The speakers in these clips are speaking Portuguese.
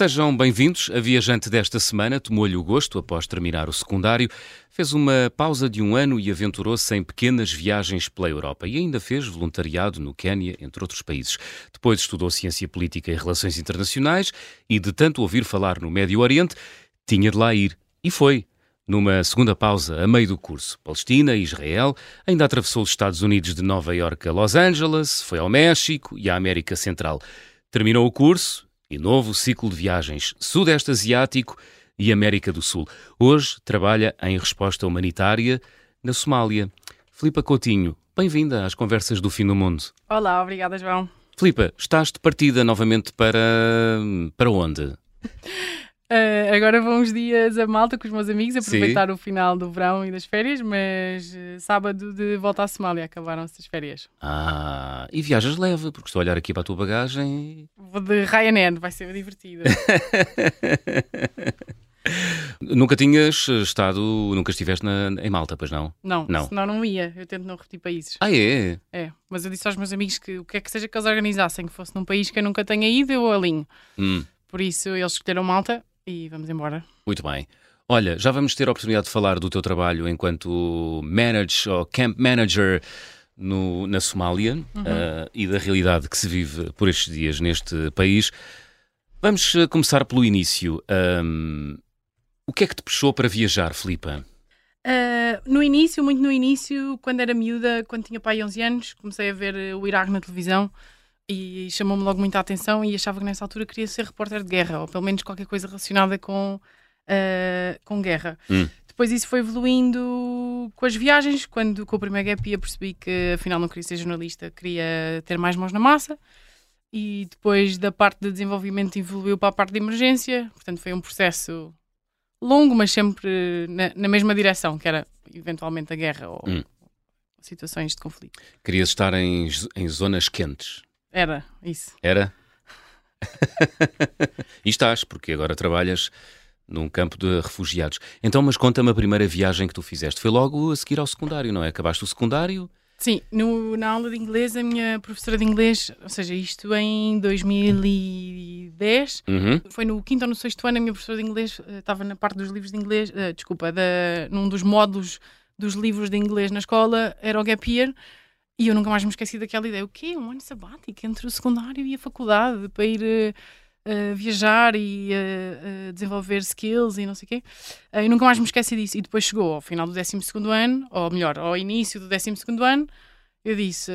Sejam bem-vindos. A viajante desta semana tomou-lhe o gosto após terminar o secundário, fez uma pausa de um ano e aventurou-se em pequenas viagens pela Europa e ainda fez voluntariado no Quênia, entre outros países. Depois estudou Ciência Política e Relações Internacionais e, de tanto ouvir falar no Médio Oriente, tinha de lá ir. E foi. Numa segunda pausa, a meio do curso, Palestina e Israel, ainda atravessou os Estados Unidos de Nova Iorque a Los Angeles, foi ao México e à América Central. Terminou o curso e novo ciclo de viagens Sudeste Asiático e América do Sul. Hoje trabalha em resposta humanitária na Somália. Filipa Coutinho, bem-vinda às Conversas do Fim do Mundo. Olá, obrigada, João. Filipa, estás de partida novamente para. para onde? Uh, agora vou uns dias a Malta com os meus amigos, aproveitar Sim. o final do verão e das férias, mas uh, sábado de volta à Somália acabaram-se as férias. Ah, e viajas leve, porque estou a olhar aqui para a tua bagagem. Vou de Ryanair, vai ser divertido. nunca tinhas estado, nunca estiveste na, em Malta, pois não? Não, não, senão não ia. Eu tento não repetir países. Ah, é? É, mas eu disse aos meus amigos que o que é que seja que eles organizassem, que fosse num país que eu nunca tenha ido, eu alinho. Hum. Por isso eles escolheram Malta e vamos embora. Muito bem. Olha, já vamos ter a oportunidade de falar do teu trabalho enquanto manager ou camp manager no, na Somália uhum. uh, e da realidade que se vive por estes dias neste país. Vamos eh, começar pelo início. Um, o que é que te puxou para viajar, Filipa? Uh, no início, muito no início, quando era miúda, quando tinha pai 11 anos, comecei a ver o Iraque na televisão e chamou-me logo muita atenção e achava que nessa altura queria ser repórter de guerra, ou pelo menos qualquer coisa relacionada com, uh, com guerra. Hum. Depois isso foi evoluindo com as viagens, quando com o primeiro gap ia percebi que afinal não queria ser jornalista, queria ter mais mãos na massa. E depois da parte de desenvolvimento evoluiu para a parte de emergência, portanto foi um processo longo, mas sempre na, na mesma direção, que era eventualmente a guerra ou hum. situações de conflito. Querias estar em, em zonas quentes? Era, isso. Era? e estás, porque agora trabalhas num campo de refugiados. Então, mas conta-me a primeira viagem que tu fizeste. Foi logo a seguir ao secundário, não é? Acabaste o secundário? Sim, no, na aula de inglês, a minha professora de inglês, ou seja, isto em 2010, uhum. foi no quinto ou no sexto ano, a minha professora de inglês uh, estava na parte dos livros de inglês, uh, desculpa, da, num dos módulos dos livros de inglês na escola, era o Gap Year, e eu nunca mais me esqueci daquela ideia. O quê? Um ano sabático entre o secundário e a faculdade para ir uh, viajar e uh, desenvolver skills e não sei o quê. Uh, eu nunca mais me esqueci disso. E depois chegou ao final do 12 ano, ou melhor, ao início do 12 ano, eu disse: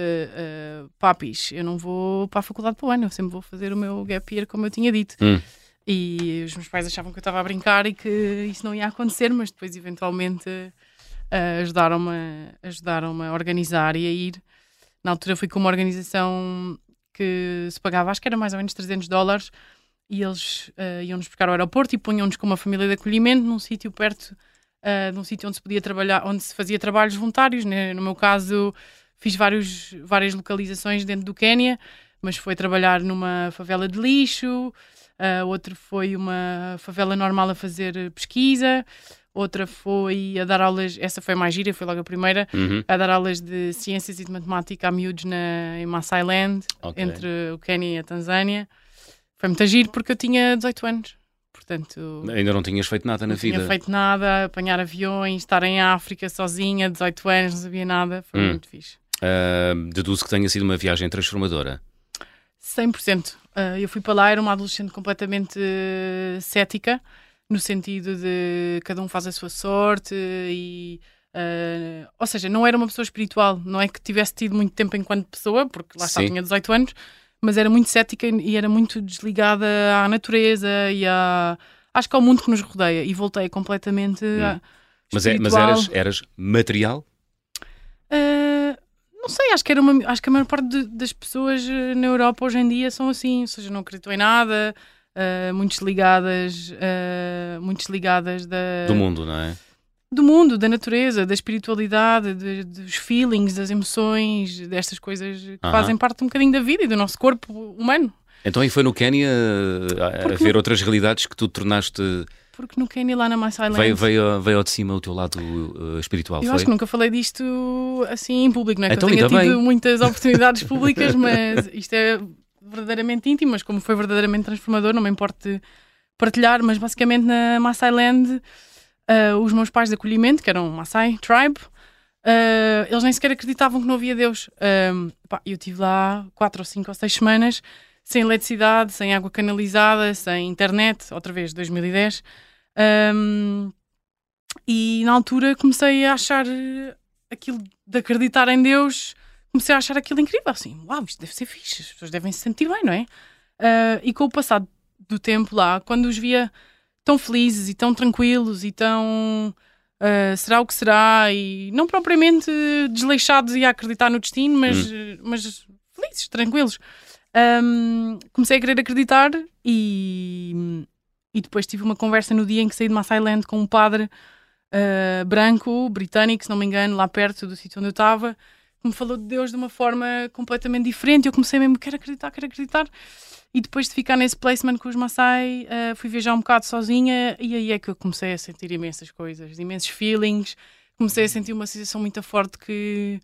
Papis, eu não vou para a faculdade para o ano, eu sempre vou fazer o meu gap year como eu tinha dito. Hum. E os meus pais achavam que eu estava a brincar e que isso não ia acontecer, mas depois eventualmente ajudaram-me ajudaram a organizar e a ir. Na altura fui com uma organização que se pagava, acho que era mais ou menos 300 dólares, e eles uh, iam-nos buscar ao aeroporto e punham-nos com uma família de acolhimento num sítio perto uh, de um sítio onde se podia trabalhar, onde se fazia trabalhos voluntários. Né? No meu caso, fiz vários, várias localizações dentro do Quénia, mas foi trabalhar numa favela de lixo, uh, outro foi uma favela normal a fazer pesquisa, outra foi a dar aulas, essa foi mais gira, foi logo a primeira, uhum. a dar aulas de ciências e de matemática a miúdos na, em Masai Land, okay. entre o Quênia e a Tanzânia. Foi muito giro porque eu tinha 18 anos. Portanto, Ainda não tinhas feito nada na vida? Não tinha feito nada, apanhar aviões, estar em África sozinha, 18 anos, não sabia nada, foi hum. muito fixe. Uh, deduzo que tenha sido uma viagem transformadora. 100%. Uh, eu fui para lá, era uma adolescente completamente uh, cética no sentido de cada um faz a sua sorte e. Uh, ou seja, não era uma pessoa espiritual, não é que tivesse tido muito tempo enquanto pessoa, porque lá está, tinha 18 anos, mas era muito cética e era muito desligada à natureza e à, acho que ao mundo que nos rodeia. E voltei completamente. Hum. Mas, é, mas eras, eras material? Uh, não sei, acho que, era uma, acho que a maior parte de, das pessoas na Europa hoje em dia são assim, ou seja, não acreditam em nada, uh, muito desligadas, uh, muito desligadas da... Do mundo, não é? Do mundo, da natureza, da espiritualidade, de, dos feelings, das emoções, destas coisas que uh -huh. fazem parte um bocadinho da vida e do nosso corpo humano. Então aí foi no Quénia a, a ver outras realidades que tu tornaste porque no Quênia, lá na Mais Island... Veio, veio, veio ao de cima o teu lado uh, espiritual, Eu foi? acho que nunca falei disto assim em público, não é? Então, que eu tenha tido bem. muitas oportunidades públicas, mas isto é verdadeiramente íntimo, mas como foi verdadeiramente transformador, não me importo partilhar, mas basicamente na Maasai Land, uh, os meus pais de acolhimento, que eram Maasai Tribe, uh, eles nem sequer acreditavam que não havia Deus. Um, pá, eu estive lá quatro ou cinco ou seis semanas sem eletricidade, sem água canalizada, sem internet, outra vez, 2010. Um, e na altura comecei a achar aquilo de acreditar em Deus, comecei a achar aquilo incrível, assim, uau, isto deve ser fixe, as pessoas devem se sentir bem, não é? Uh, e com o passado do tempo lá, quando os via tão felizes e tão tranquilos e tão uh, será o que será e não propriamente desleixados e a acreditar no destino, mas, hum. mas felizes, tranquilos. Um, comecei a querer acreditar e, e depois tive uma conversa no dia em que saí de Maasai Land com um padre uh, branco, britânico, se não me engano, lá perto do sítio onde eu estava, me falou de Deus de uma forma completamente diferente. Eu comecei mesmo, quero acreditar, quero acreditar. E depois de ficar nesse placement com os Maasai, uh, fui viajar um bocado sozinha e aí é que eu comecei a sentir imensas coisas, imensos feelings. Comecei a sentir uma sensação muito forte que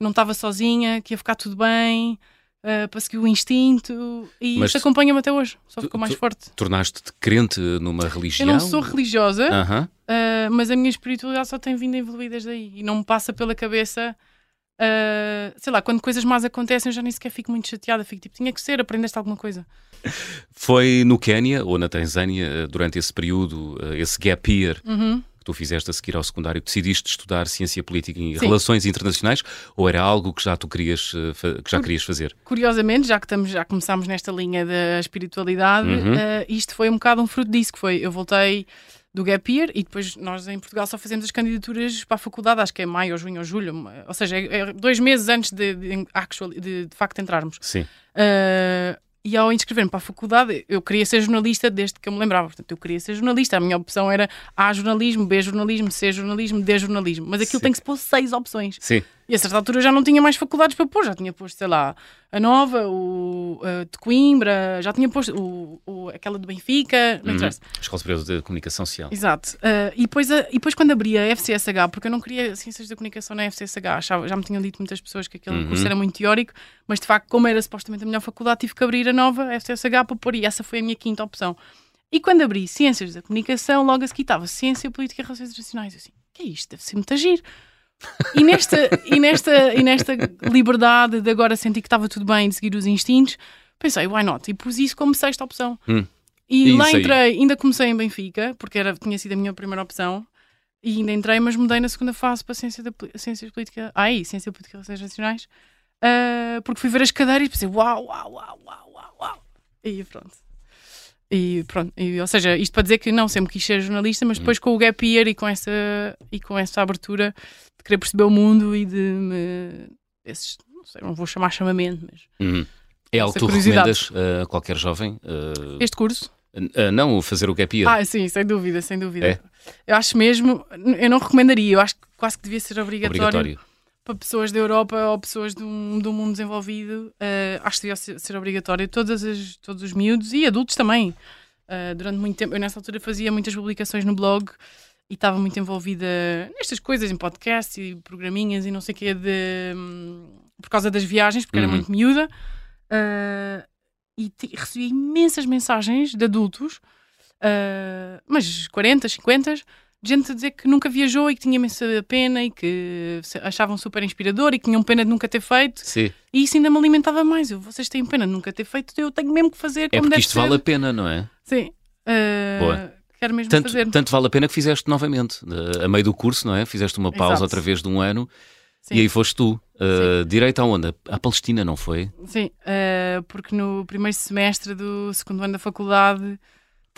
não estava sozinha, que ia ficar tudo bem, uh, para seguir o instinto. E Mas isto acompanha-me até hoje, só ficou mais forte. Tornaste-te crente numa religião? Eu não sou religiosa, uh -huh. uh, mas a minha espiritualidade só tem vindo a evoluir desde aí. E não me passa pela cabeça Uh, sei lá, quando coisas más acontecem, eu já nem sequer fico muito chateada. Fico tipo, tinha que ser, aprendeste alguma coisa. Foi no Quénia ou na Tanzânia, ah, durante esse período, ah, esse gap year, uhum. que tu fizeste a seguir ao secundário, decidiste estudar ciência política e Sim. relações internacionais ou era algo que já tu querias, que já querias fazer? Curiosamente, já que estamos, já começámos nesta linha da espiritualidade, uhum. uh, isto foi um bocado um fruto disso, que foi, eu voltei do Gap Year e depois nós em Portugal só fazemos as candidaturas para a faculdade, acho que é maio ou junho ou julho, ou seja, é, é dois meses antes de, de, actual, de, de facto entrarmos. Sim. Uh, e ao inscrever-me para a faculdade, eu queria ser jornalista desde que eu me lembrava. Portanto, eu queria ser jornalista. A minha opção era A jornalismo, B jornalismo, C jornalismo, D jornalismo. Mas aquilo Sim. tem que se pôr seis opções. Sim. E a certa altura já não tinha mais faculdades para pôr, já tinha posto, sei lá, a Nova, o a de Coimbra, já tinha posto o, o aquela de Benfica, não uhum. Escola Superior de Comunicação Social. Exato. Uh, e, depois, a, e depois quando abri a FCSH, porque eu não queria Ciências da Comunicação na FCSH, achava, já me tinham dito muitas pessoas que aquele uhum. curso era muito teórico, mas de facto, como era supostamente a melhor faculdade, tive que abrir a nova a FCSH para pôr, e essa foi a minha quinta opção. E quando abri Ciências da Comunicação, logo a seguir estava Ciência, Política e Relações Internacionais. Eu assim, que é isto? Deve ser muito agir. E nesta, e, nesta, e nesta liberdade de agora sentir que estava tudo bem de seguir os instintos, pensei, why not? E pus isso como sexta opção. Hum. E, lá entrei, ainda comecei em Benfica, porque era, tinha sido a minha primeira opção, e ainda entrei, mas mudei na segunda fase para ciência da, Ciências Política. Ai, Ciência Política e Relações Nacionais, uh, porque fui ver as cadeiras e pensei, uau, uau, uau, uau, uau, uau. E pronto. E pronto, e, ou seja, isto para dizer que não sempre quis ser jornalista, mas depois hum. com o gap year e com essa, e com essa abertura de querer perceber o mundo e de me. Esses, não sei, não vou chamar chamamento, mas. Uhum. É algo que tu recomendas a qualquer jovem? Uh... Este curso? Uh, não, fazer o gap year. Ah, sim, sem dúvida, sem dúvida. É? Eu acho mesmo, eu não recomendaria, eu acho que quase que devia ser obrigatório. obrigatório para pessoas da Europa ou pessoas do, do mundo desenvolvido, uh, acho que devia ser, ser, obrigatório. Todas as, todos os miúdos e adultos também. Uh, durante muito tempo, eu nessa altura fazia muitas publicações no blog e estava muito envolvida nestas coisas, em podcasts e programinhas e não sei o que, de, um, por causa das viagens, porque uhum. era muito miúda. Uh, e recebia imensas mensagens de adultos, mas 40, 50 gente a dizer que nunca viajou e que tinha imensa pena e que achavam super inspirador e que tinham pena de nunca ter feito. Sim. E isso ainda me alimentava mais. Eu, vocês têm pena de nunca ter feito, eu tenho mesmo que fazer é como é porque isto ser. vale a pena, não é? Sim. Uh, Boa. Quero mesmo tanto, fazer. Tanto vale a pena que fizeste novamente, uh, a meio do curso, não é? Fizeste uma pausa Exato. outra vez de um ano Sim. e aí foste tu. Uh, direito aonde? À Palestina, não foi? Sim, uh, porque no primeiro semestre do segundo ano da faculdade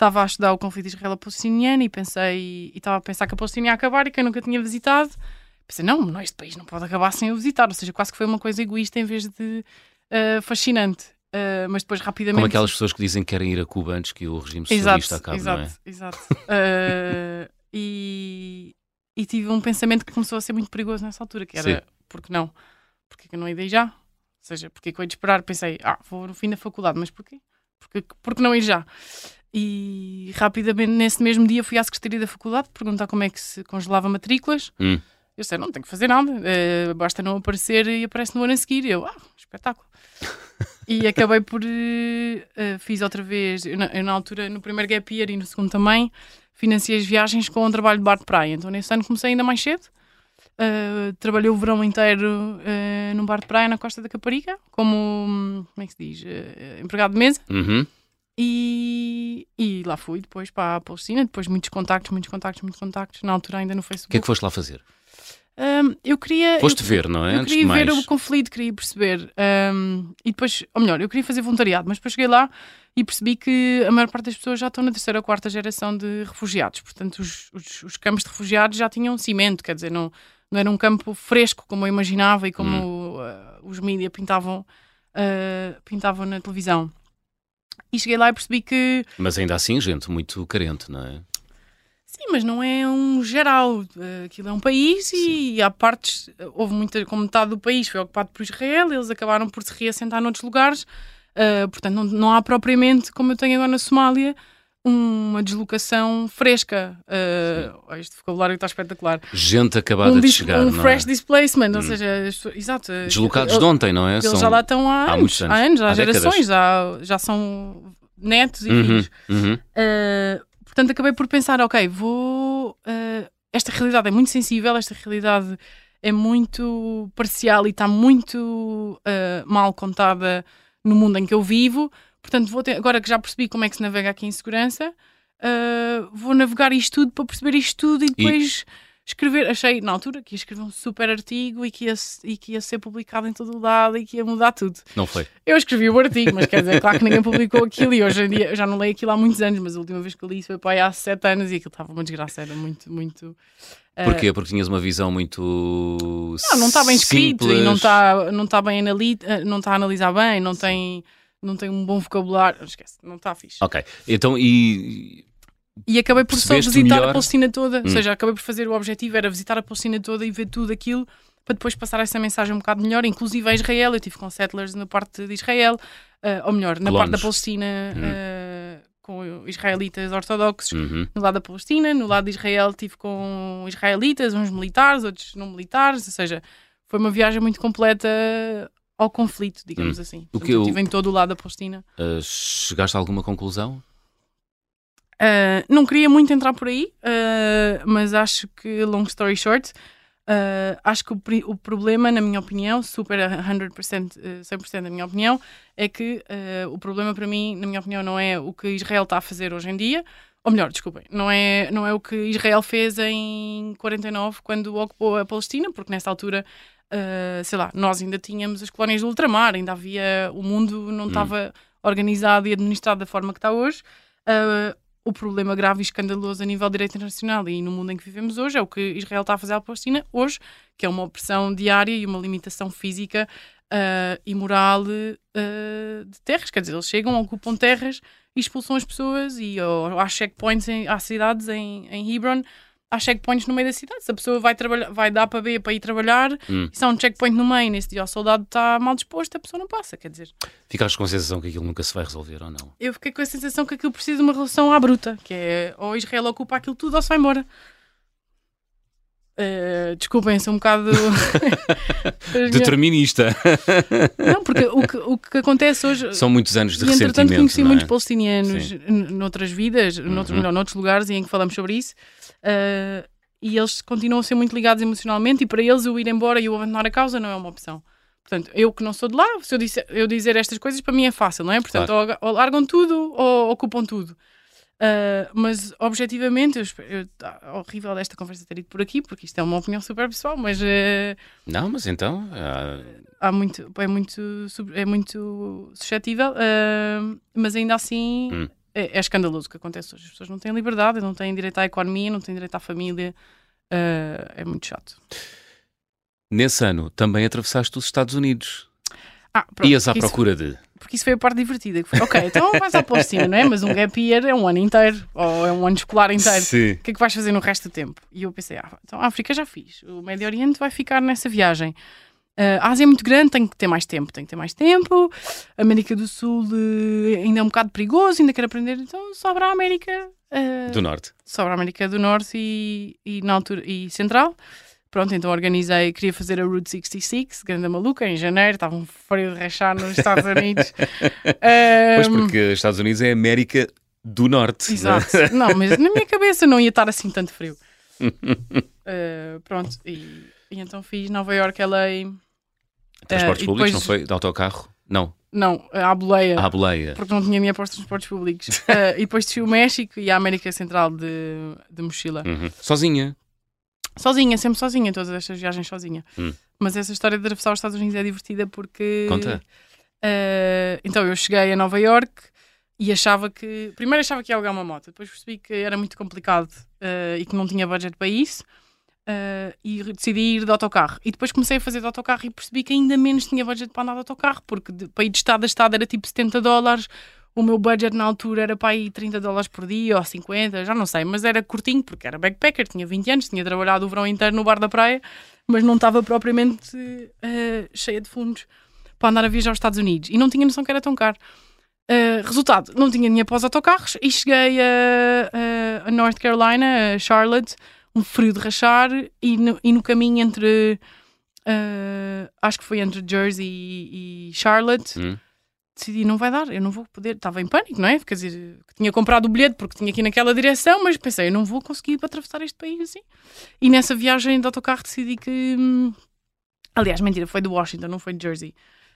estava a estudar o conflito israelo-palestiniano e pensei, e estava a pensar que a Palestina ia acabar e que eu nunca tinha visitado. Pensei, não, não, este país não pode acabar sem eu visitar. Ou seja, quase que foi uma coisa egoísta em vez de uh, fascinante. Uh, mas depois rapidamente. Como aquelas pessoas que dizem que querem ir a Cuba antes que o regime socialista acabe, exato, não é? Exato, uh, e, e tive um pensamento que começou a ser muito perigoso nessa altura, que era, Sim. porque não? Porque que eu não ia daí já? Ou seja, porque que eu ia esperar? Pensei, ah, vou no fim da faculdade, mas porquê? Porque, porque não ir já? E rapidamente, nesse mesmo dia, fui à Secretaria da Faculdade perguntar como é que se congelava matrículas. Hum. Eu sei, não tenho que fazer nada, uh, basta não aparecer e aparece no ano a seguir. Eu, ah, espetáculo. e acabei por. Uh, fiz outra vez, eu na, eu na, altura, no primeiro gap year e no segundo também, financiei as viagens com um trabalho de bar de praia. Então nesse ano comecei ainda mais cedo. Uh, trabalhei o verão inteiro uh, num bar de praia na Costa da Caparica, como, como é que se diz? Empregado de mesa. Uhum. E, e lá fui depois para a Palestina, depois muitos contactos, muitos contactos, muitos contactos, na altura ainda no Facebook. O que é que foste lá fazer? Um, eu queria. Foste eu, ver, não é? Eu Antes queria ver mais. o conflito, queria perceber. Um, e depois, ou melhor, eu queria fazer voluntariado, mas depois cheguei lá e percebi que a maior parte das pessoas já estão na terceira ou quarta geração de refugiados. Portanto, os, os, os campos de refugiados já tinham cimento, quer dizer, não, não era um campo fresco como eu imaginava e como Hum. uh, os mídias pintavam, uh, pintavam na televisão. E cheguei lá e percebi que Mas ainda assim, gente muito carente, não é? Sim, mas não é um geral. Eh, Aquilo é um país e há partes. Houve muita. Como metade do país foi ocupado por Israel, eles acabaram por se reassentar noutros lugares. Eh, portanto, não, não há propriamente, como eu tenho agora na Somália, uma deslocação fresca. Eh, este vocabulário está espetacular. Gente acabada um de chegar, um não é? fresh displacement, ou seja, exato. Deslocados Eles- de ontem, não é? Eles já lá estão há, há anos, anos. há anos, há, gerações, já, já são netos e Uhum, filhos. uhum. Uh, portanto, acabei por pensar, ok, vou. uh, esta realidade é muito sensível, esta realidade é muito parcial e está muito uh, mal contada no mundo em que eu vivo. Portanto, vou ter- agora que já percebi como é que se navega aqui em segurança, uh, vou navegar isto tudo para perceber isto tudo e depois escrever. Achei na altura que ia escrever um super artigo e que ia, e que ia ser publicado em todo o lado e que ia mudar tudo. Não foi? Eu escrevi o artigo, mas quer dizer, claro que ninguém publicou aquilo e hoje em dia eu já não leio aquilo há muitos anos, mas a última vez que eu li isso foi para aí há sete anos e aquilo estava uma desgraça, era muito, muito. eh, Porquê? Porque tinhas uma visão muito. Não, não está bem escrito e não simples. está não está bem anali eh, não está a analisar bem, não tem, não tem um bom vocabulário, esquece, não está fixe. Ok, então e. E acabei por só visitar melhor? a Palestina toda, ou Hum. seja, acabei por fazer o objetivo, era visitar a Palestina toda e ver tudo aquilo para depois passar essa mensagem um bocado melhor, inclusive a Israel. Eu tive com settlers na parte de Israel, eh, ou melhor, na parte da. Palestina Hum. eh, com israelitas ortodoxos. Uhum. No lado da Palestina, no lado de Israel tive com israelitas, uns militares, outros não militares, ou seja, foi uma viagem muito completa ao conflito, digamos assim. Hum. O Portanto, que eu eu- estive em todo o lado da Palestina. Uh, chegaste a alguma conclusão? Uh, não queria muito entrar por aí, uh, mas acho que, long story short, uh, acho que o, o problema, na minha opinião, super a 100%, uh, 100% da minha opinião, é que uh, o problema para mim, na minha opinião, não é o que Israel está a fazer hoje em dia, ou melhor, desculpem, não é, não é o que Israel fez em 49 quando ocupou a Palestina, porque nessa altura, uh, sei lá, nós ainda tínhamos as colónias do ultramar, ainda havia, o mundo não estava organizado e administrado da forma que está hoje. Uh, o problema grave e escandaloso a nível de direito internacional e no mundo em que vivemos hoje é o que Israel está a fazer à Palestina hoje, que é uma opressão diária e uma limitação física uh, e moral uh, de terras. Quer dizer, eles chegam, ocupam terras e expulsam as pessoas e ou, há checkpoints em, há cidades em, em Hebron há checkpoints no meio da cidade. Se a pessoa vai, trabalhar, vai dar para B para ir trabalhar Hum. e se há um checkpoint no meio, nesse dia o soldado está mal disposto, a pessoa não passa. Quer dizer, Ficaste com a sensação que aquilo nunca se vai resolver ou não? eu fiquei com a sensação que aquilo precisa de uma relação à bruta, que é ou Israel ocupa aquilo tudo ou se vai embora. Eh, desculpem, sou um bocado. Determinista. não, porque o que, o que acontece hoje. São muitos anos de e entretanto ressentimento. conheci não é? muitos palestinianos noutras vidas, noutros, Uhum. melhor, noutros lugares e em que falamos sobre isso, eh, e eles continuam a ser muito ligados emocionalmente, e para eles eu ir embora e eu abandonar a causa não é uma opção. Portanto, eu que não sou de lá, se eu, disser, eu dizer estas coisas, para mim é fácil, não é? Portanto, ou, ou largam tudo ou ocupam tudo. Uh, mas objetivamente, eu, eu, tá horrível esta conversa ter ido por aqui, porque isto é uma opinião super pessoal, mas uh, Não, mas então. ah, há muito, é muito, é muito suscetível, uh, mas ainda assim Hum. É, é escandaloso o que acontece hoje. As pessoas não têm liberdade, não têm direito à economia, não têm direito à família. uh, é muito chato. nesse ano também atravessaste os Estados Unidos. Ah, pronto, Ias à porque isso- procura de. porque isso foi a parte divertida. Foi, ok, então vais à Palestina, não é? Mas um gap year é um ano inteiro, ou é um ano escolar inteiro. Sim. O que é que vais fazer no resto do tempo? E eu pensei, ah, então a África já fiz, o Médio Oriente vai ficar nessa viagem. A Ásia é muito grande, tem que ter mais tempo, tem que ter mais tempo. A América do Sul eh, ainda é um bocado perigoso, ainda quero aprender, então sobra a América. eh, Do Norte. sobra a América do Norte e, e na altura e Central. Pronto, então organizei, queria fazer a Route 66, grande maluca, em janeiro, estava um frio de rachar nos Estados Unidos. Pois Um, porque Estados Unidos é América do Norte. não é? Exato. Não, mas na minha cabeça não ia estar assim tanto frio. Uh, pronto, e, e então fiz Nova York, LA. Transportes e públicos, depois- não foi? De autocarro? Não, Não, à boleia. à boleia. Porque não tinha dinheiro para os transportes públicos. Uh, e depois desci o México e a América Central de, de mochila. Uhum. Sozinha. Sozinha, sempre sozinha, todas estas viagens sozinha. Hum. Mas essa história de atravessar os Estados Unidos é divertida porque. Conta. Uh, então eu cheguei a Nova York e achava que. Primeiro achava que ia alugar uma moto, depois percebi que era muito complicado uh, e que não tinha budget para isso. Uh, e decidi ir de autocarro. E depois comecei a fazer de autocarro e percebi que ainda menos tinha budget para andar de autocarro, porque de- para ir de estado a estado era tipo 70 dólares. O meu budget na altura era para ir 30 dólares por dia ou 50, já não sei, mas era curtinho porque era backpacker, tinha 20 anos, tinha trabalhado o verão inteiro no bar da praia, mas não estava propriamente uh, cheia de fundos para andar a viajar aos Estados Unidos e não tinha noção que era tão caro. Uh, resultado, não tinha dinheiro para os autocarros e cheguei a, a- North Carolina, a Charlotte, um frio de rachar e no, e no caminho entre uh, acho que foi entre Jersey e, e Charlotte Hum. decidi não vai dar, eu não vou poder, estava em pânico, não é? Quer dizer, tinha comprado o bilhete porque tinha aqui naquela direção, mas pensei, eu não vou conseguir para atravessar este país assim. E nessa viagem de autocarro decidi que hum, aliás, mentira, foi de Washington, não foi de Jersey.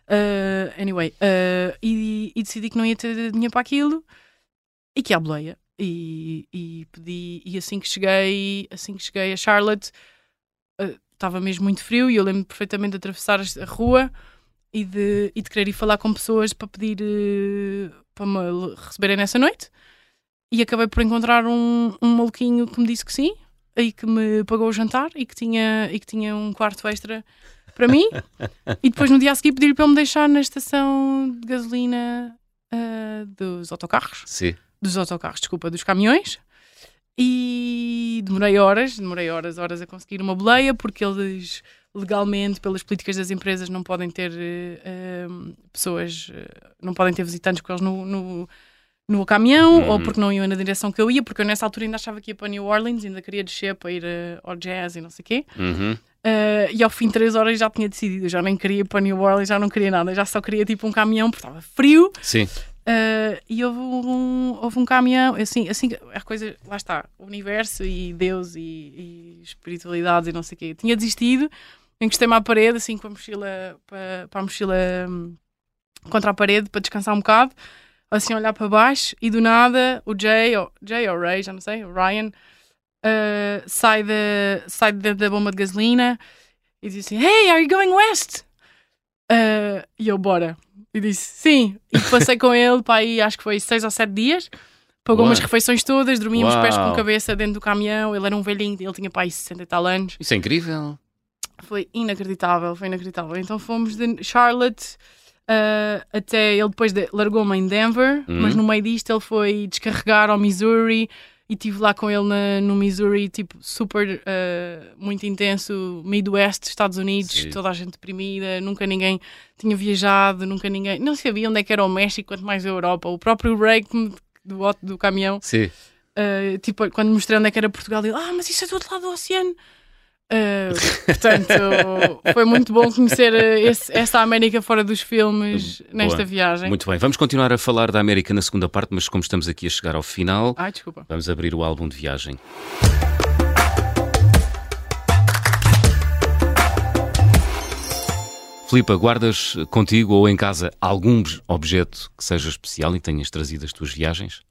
Uh, anyway, uh, e, e decidi que não ia ter dinheiro para aquilo e que ia à boleia. E, e pedi, e assim que cheguei, assim que cheguei a Charlotte, uh, estava mesmo muito frio e eu lembro perfeitamente de atravessar a rua e de, e de querer ir falar com pessoas para pedir uh, para me receberem nessa noite. E acabei por encontrar um, um maluquinho que me disse que sim, e que me pagou o jantar e que tinha, e que tinha um quarto extra para mim. e depois no dia a seguir pedi-lhe para ele me deixar na estação de gasolina uh, dos autocarros Sim. Dos autocarros, desculpa, dos caminhões. E demorei horas, demorei horas, horas a conseguir uma boleia, porque eles legalmente, pelas políticas das empresas, não podem ter eh, pessoas, eh, não podem ter visitantes com eles no, no, no caminhão, Uhum. ou porque não iam na direção que eu ia, porque eu nessa altura ainda achava que ia para New Orleans, ainda queria descer para ir eh, ao jazz e não sei o quê. Uhum. Uh, e ao fim de três horas já tinha decidido, já nem queria ir para New Orleans, já não queria nada, já só queria tipo um caminhão porque estava frio. Sim. Uh, e houve um, houve um caminhão, assim, assim, a coisa, lá está, o universo e Deus e, e espiritualidades e não sei o quê. Eu tinha desistido, encostei-me à parede, assim, com a mochila, para, para a mochila hum, contra a parede, para descansar um bocado, assim, olhar para baixo, e do nada, o Jay, ou, Jay ou Ray, já não sei, o Ryan, uh, sai, de, sai de da bomba de gasolina e diz assim: Hey, are you going west? Uh, e eu, bora. E disse sim. E passei com ele para aí, acho que foi seis ou sete dias. Pagou Uau. umas refeições todas, dormíamos pés com Uau. cabeça dentro do caminhão. Ele era um velhinho, ele tinha para aí 60 e tal anos. Isso é incrível. Foi inacreditável, foi inacreditável. Então fomos de Charlotte uh, até ele depois de- largou-me em Denver, mas no meio disto ele foi descarregar ao Missouri e estive lá com ele na- no Missouri, tipo, super, uh, muito intenso, Midwest, Estados Unidos, Sim. toda a gente deprimida, nunca ninguém tinha viajado, nunca ninguém, não sabia onde é que era o México, quanto mais a Europa. O próprio me- do, do caminhão. Uh, tipo, quando mostrei onde é que era Portugal, ele, ah, mas isso é do outro lado do oceano. Uh, portanto, foi muito bom conhecer uh, esse- essa América fora dos filmes nesta Boa. viagem. Muito bem. Vamos continuar a falar da América na segunda parte, mas como estamos aqui a chegar ao final, Ai, vamos abrir o álbum de viagem. Filipa, guardas contigo ou em casa algum objeto que seja especial e tenhas trazido as tuas viagens?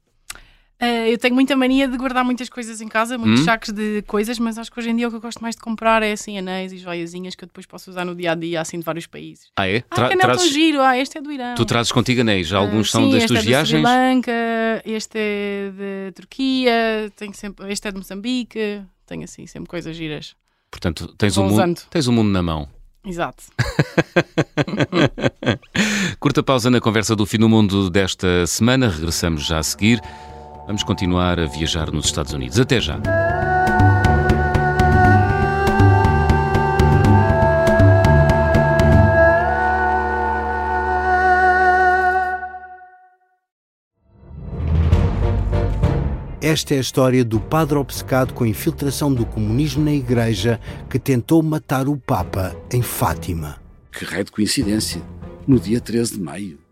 Uh, eu tenho muita mania de guardar muitas coisas em casa, muitos Hum? sacos de coisas, mas acho que hoje em dia o que eu gosto mais de comprar é assim anéis e joiazinhas que eu depois posso usar no dia a dia, assim de vários países. Ah, é? Ah, Tra- anel tão trazes- giro, ah, este é do Irão. tu trazes contigo anéis, Ah, alguns são sim, das este tuas é de viagens? Sri Lanka, este é de Turquia, tenho sempre, este é de Moçambique, tenho assim sempre coisas giras. Portanto, tens o, mundo, usando. tens o mundo na mão. Exato. Curta pausa na conversa do fim do mundo desta semana. Regressamos já a seguir. Vamos continuar a viajar nos Estados Unidos. Até já. Esta é a história do padre obcecado com a infiltração do comunismo na Igreja que tentou matar o Papa em Fátima. Que raio de coincidência! No dia 13 de maio.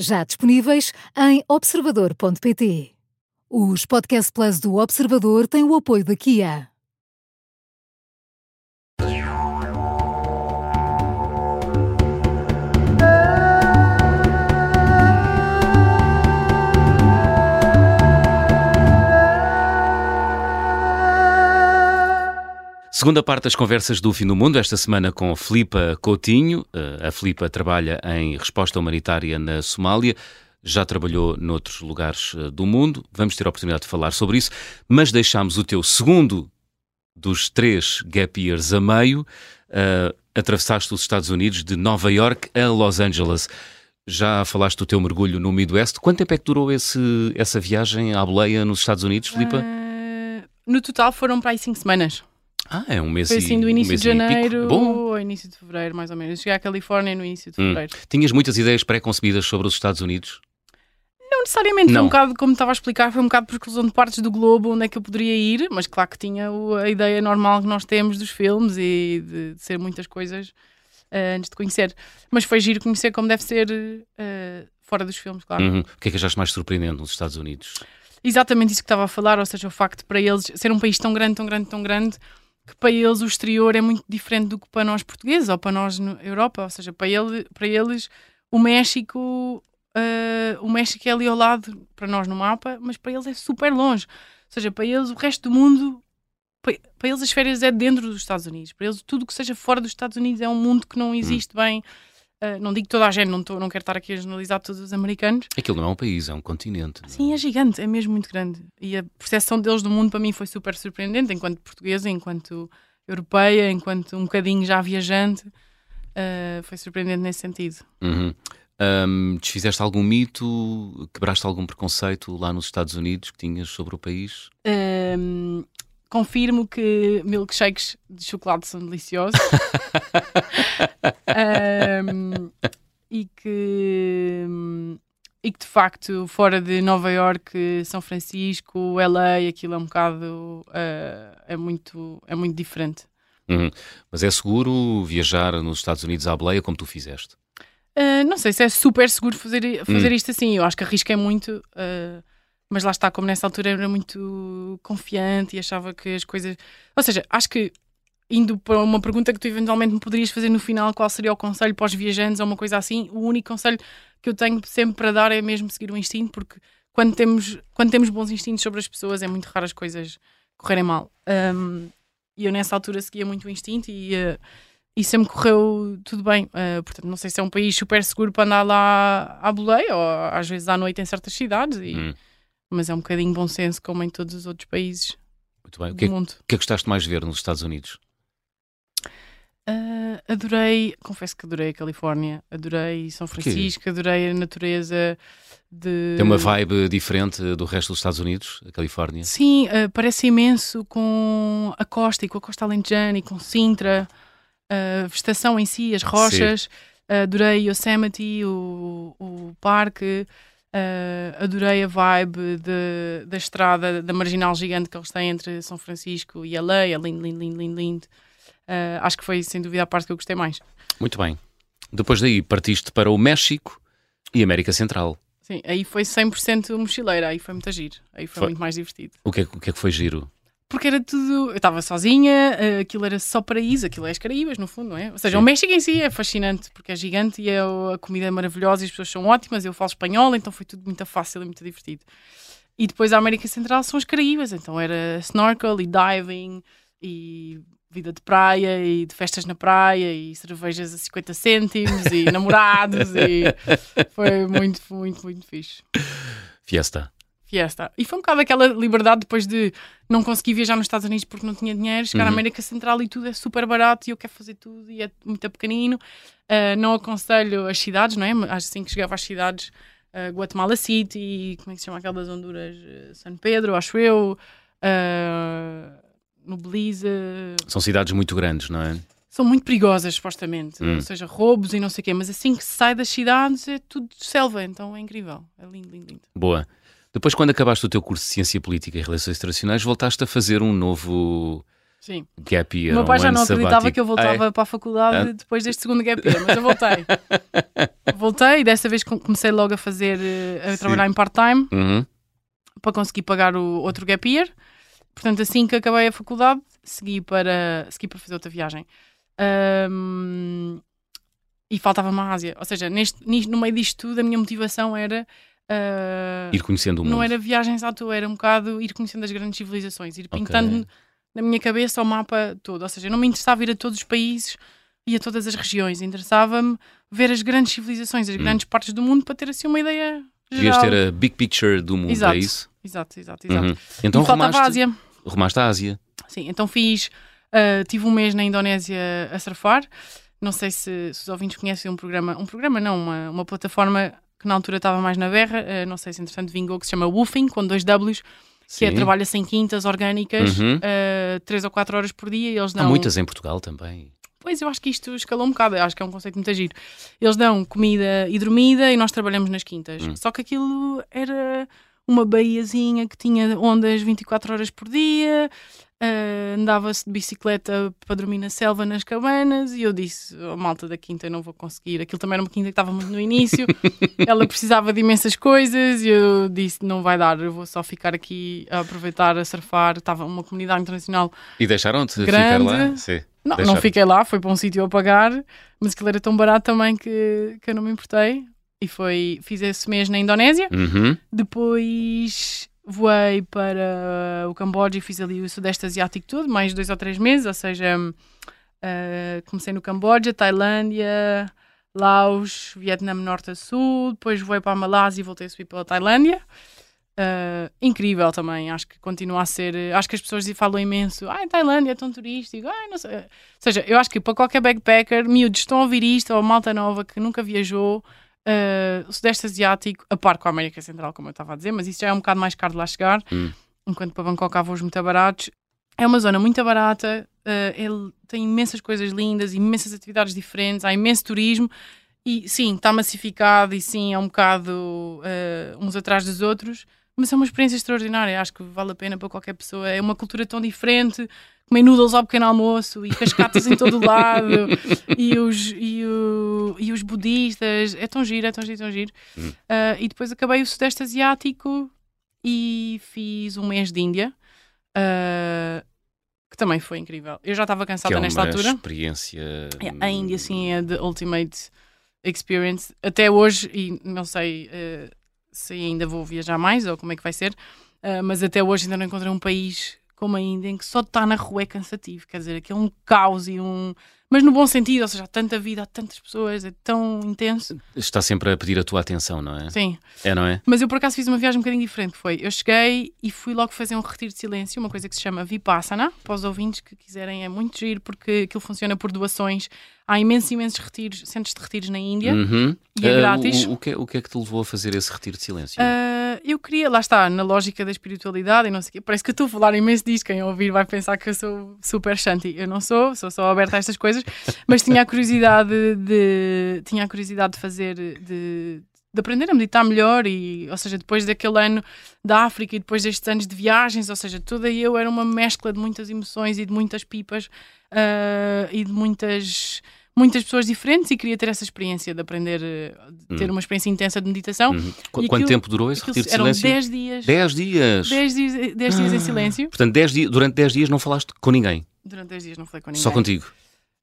já disponíveis em observador.pt. Os Podcast Plus do Observador têm o apoio da Kia. Segunda parte das conversas do Fim do Mundo, esta semana com Filipa Coutinho. Eh, a Filipa trabalha em resposta humanitária na Somália, já trabalhou noutros lugares eh, do mundo. Vamos ter a oportunidade de falar sobre isso, mas deixámos o teu segundo dos três gap years a meio. Uh, atravessaste os Estados Unidos de Nova York a Los Angeles. Já falaste do teu mergulho no Midwest. Quanto tempo é que durou esse, essa viagem à boleia nos Estados Unidos, Filipa? Uh, no total foram para aí cinco semanas. Ah, é um mês Foi assim do início um de janeiro ao início de fevereiro, mais ou menos. Cheguei à Califórnia no início de hum. fevereiro. Hum. Tinhas muitas ideias pré-concebidas sobre os Estados Unidos? Não necessariamente, não. foi um bocado, como estava a explicar, foi um bocado por exclusão de partes do globo onde é que eu poderia ir, mas claro que tinha a ideia normal que nós temos dos filmes e de, de ser muitas coisas uh, antes de conhecer. Mas foi giro conhecer como deve ser uh, fora dos filmes, claro. Uhum. O que é que achaste mais surpreendente nos Estados Unidos? Exatamente isso que estava a falar, ou seja, o facto de para eles ser um país tão grande, tão grande, tão grande, que para eles o exterior é muito diferente do que para nós portugueses ou para nós na Europa. Ou seja, para, ele, para eles o México, uh, o México é ali ao lado para nós no mapa, mas para eles é super longe. Ou seja, para eles o resto do mundo, para, para eles as férias é dentro dos Estados Unidos. Para eles tudo que seja fora dos Estados Unidos é um mundo que não existe hum. bem. Uh, não digo toda a gente, não, tô, não quero estar aqui a generalizar todos os americanos. Aquilo não é um país, é um continente. É? Sim, é gigante, é mesmo muito grande. E a percepção deles do mundo para mim foi super surpreendente, enquanto portuguesa, enquanto europeia, enquanto um bocadinho já viajante. Uh, foi surpreendente nesse sentido. Uhum. Um, desfizeste algum mito? Quebraste algum preconceito lá nos Estados Unidos que tinhas sobre o país? Um, confirmo que milkshakes de chocolate são deliciosos. um, e que e que de facto fora de Nova York, São Francisco, LA, aquilo é um bocado uh, é muito é muito diferente. Uhum. Mas é seguro viajar nos Estados Unidos à boleia como tu fizeste? Uh, não sei se é super seguro fazer, fazer uhum. isto assim. Eu acho que arrisquei muito. Uh, mas lá está, como nessa altura era muito confiante e achava que as coisas. Ou seja, acho que indo para uma pergunta que tu eventualmente me poderias fazer no final, qual seria o conselho para os viajantes ou uma coisa assim, o único conselho que eu tenho sempre para dar é mesmo seguir o instinto, porque quando temos, quando temos bons instintos sobre as pessoas é muito raro as coisas correrem mal. Um, e eu nessa altura seguia muito o instinto e, uh, e sempre correu tudo bem. Uh, portanto, não sei se é um país super seguro para andar lá à boleia ou às vezes à noite em certas cidades. E, hum mas é um bocadinho bom senso, como em todos os outros países. Muito bem. O que, é, o que é que gostaste mais de ver nos Estados Unidos? Uh, adorei, confesso que adorei a Califórnia, adorei São Francisco, que? adorei a natureza de. Tem uma vibe diferente do resto dos Estados Unidos, a Califórnia? Sim, uh, parece imenso com a costa e com a costa alentejana e com Sintra, a vegetação em si, as rochas. Uh, adorei Yosemite, o, o parque. Uh, adorei a vibe de, da estrada, da marginal gigante que eles têm entre São Francisco e LA, é lindo, lindo, lindo, lindo, lindo. Uh, acho que foi sem dúvida a parte que eu gostei mais. Muito bem. Depois daí partiste para o México e América Central. Sim, aí foi 100% mochileira, aí foi muito giro, aí foi, foi, muito mais divertido. O que, é, o que é que foi giro? Porque era tudo. Eu estava sozinha, eh, aquilo era só paraíso, aquilo é as Caraíbas, no fundo, não é? Ou seja, Sim. o México em si é fascinante, porque é gigante e é, a comida é maravilhosa e as pessoas são ótimas. Eu falo espanhol, então foi tudo muito fácil e muito divertido. E depois a América Central são as Caraíbas, então era snorkel e diving e vida de praia e de festas na praia e cervejas a 50 cêntimos e namorados e foi muito, muito, muito fixe. Fiesta. Fiesta. E foi um bocado aquela liberdade depois de não conseguir viajar nos Estados Unidos porque não tinha dinheiro, chegar à Uhum. América Central e tudo é super barato e eu quero fazer tudo e é muito pequenino. Uh, não aconselho as cidades, não é? Assim que chegava às cidades, uh, Guatemala City, como é que se chama aquela das Honduras? Uh, San Pedro, acho eu. No Belize. São cidades muito grandes, não é? São muito perigosas, supostamente. Hum. Ou seja, roubos e não sei o quê. Mas assim que se sai das cidades é tudo selva. Então é incrível. É lindo, lindo, lindo. Boa. Depois, quando acabaste o teu curso de Ciência Política e Relações Internacionais, voltaste a fazer um novo Sim. gap year. O meu um pai já ano não acreditava sabático. que eu voltava Ah, é? para a faculdade Ah. depois deste segundo gap year, mas eu voltei. voltei e dessa vez com- comecei logo a fazer, eh, a Sim. trabalhar em part-time Uhum. para conseguir pagar o outro gap year. Portanto, assim que acabei a faculdade, segui para, segui para fazer outra viagem. Ahm, e faltava-me a Ásia. Ou seja, neste, nisto- no meio disto tudo, a minha motivação era. Ah, Ir conhecendo o mundo. não era viagens à toa, era um bocado ir conhecendo as grandes civilizações, ir pintando na minha cabeça o mapa todo. Ou seja, eu não me interessava ir a todos os países e a todas as regiões. Interessava-me ver as grandes civilizações, as Hum. grandes partes do mundo para ter assim uma ideia Querias geral. ter a big picture do mundo, Exato. é isso? Exato, exato, exato. Uhum. Então e faltava a rumaste, Ásia. rumaste à Ásia. Sim, então fiz. ah, tive um mês na Indonésia a surfar. Não sei se, se os ouvintes conhecem um programa, um programa não, uma, uma plataforma que na altura estava mais na berra, ah, não sei se entretanto vingou, que se chama Woofing, com dois Ws, que é Sim. trabalha sem quintas orgânicas, Uhum. ah, três ou quatro horas por dia. E eles Há dão, muitas em Portugal também. Pois eu acho que isto escalou um bocado, eu acho que é um conceito muito giro. Eles dão comida e dormida e nós trabalhamos nas quintas. Hum. Só que aquilo era uma baiazinha que tinha ondas 24 horas por dia, ah, andava-se de bicicleta para dormir na selva, nas cabanas, e eu disse: oh, malta da quinta, eu não vou conseguir. Aquilo também era uma quinta que estava muito no início, ela precisava de imensas coisas, e eu disse: não vai dar, eu vou só ficar aqui a aproveitar, a surfar. Estava uma comunidade internacional E deixaram-te ficar lá? Sim. não, Deixaram. não fiquei lá, foi para um sítio a pagar, mas aquilo era tão barato também que, que eu não me importei. E foi, fiz esse mês na Indonésia. Uhum. Depois voei para o Camboja e fiz ali o Sudeste Asiático todo, mais dois ou três meses. Ou seja, eh, comecei no Camboja, Tailândia, Laos, Vietnã Norte a Sul. Depois voei para a Malásia e voltei a subir pela Tailândia. Uh, incrível também, acho que continua a ser. Acho que as pessoas falam imenso. Ai, Tailândia é tão turístico. Ai, não sei. Ou seja, eu acho que para qualquer backpacker, miúdos estão a ouvir isto, ou malta nova que nunca viajou, uh, o Sudeste Asiático, a par com a América Central, como eu estava a dizer, mas isso já é um bocado mais caro de lá chegar, Hum. enquanto para Bangkok há voos muito baratos. É uma zona muito barata, uh, ele tem imensas coisas lindas, imensas atividades diferentes, há imenso turismo. E sim, está massificado e sim, é um bocado uh, uns atrás dos outros, mas é uma experiência extraordinária. Acho que vale a pena para qualquer pessoa. É uma cultura tão diferente. Comer noodles ao pequeno almoço e cascatas em todo o lado e os, e, o- e os budistas. É tão giro, é tão giro, tão giro. Uh, e depois acabei o Sudeste Asiático e fiz um mês de Índia. uh, que também foi incrível. Eu já estava cansada é nesta altura. experiência. É, A Índia, sim, é the ultimate experience. Até hoje, e não sei eh, se ainda vou viajar mais ou como é que vai ser, eh, mas até hoje ainda não encontrei um país como a Índia em que só estar na rua é cansativo. Quer dizer, aqui é um caos e um. Mas no bom sentido, ou seja, há tanta vida, há tantas pessoas, é tão intenso. Está sempre a pedir a tua atenção, não é? Sim. É, não é? Mas eu por acaso fiz uma viagem um bocadinho diferente. Foi, eu cheguei e fui logo fazer um retiro de silêncio, uma coisa que se chama Vipassana, para os ouvintes que quiserem, é muito giro, porque aquilo funciona por doações. Há imensos, imensos retiros, centros de retiros na Índia. Uhum. E é Ah, grátis. O, o que é, o que é que te levou a fazer esse retiro de silêncio? Ah, eu queria, lá está, na lógica da espiritualidade e não sei o quê. Parece que eu estou a falar imenso disto. Quem ouvir vai pensar que eu sou super shanti. Eu não sou, sou só aberta a estas coisas, mas tinha a curiosidade de, tinha a curiosidade de fazer, de, de aprender a meditar melhor e, ou seja, depois daquele ano da África e depois destes anos de viagens, ou seja, toda eu era uma mescla de muitas emoções e de muitas pipas ah, e de muitas muitas pessoas diferentes e queria ter essa experiência de aprender, eh, de ter Hum. uma experiência intensa de meditação. Uhum. Qu- e Quanto aquilo- tempo durou esse retiro de eram silêncio? 10 dias. 10 dias. 10 dias, 10 dias em Ah. silêncio. Portanto, 10 dias, durante 10 dias não falaste com ninguém. Durante 10 dias não falei com ninguém. Só contigo.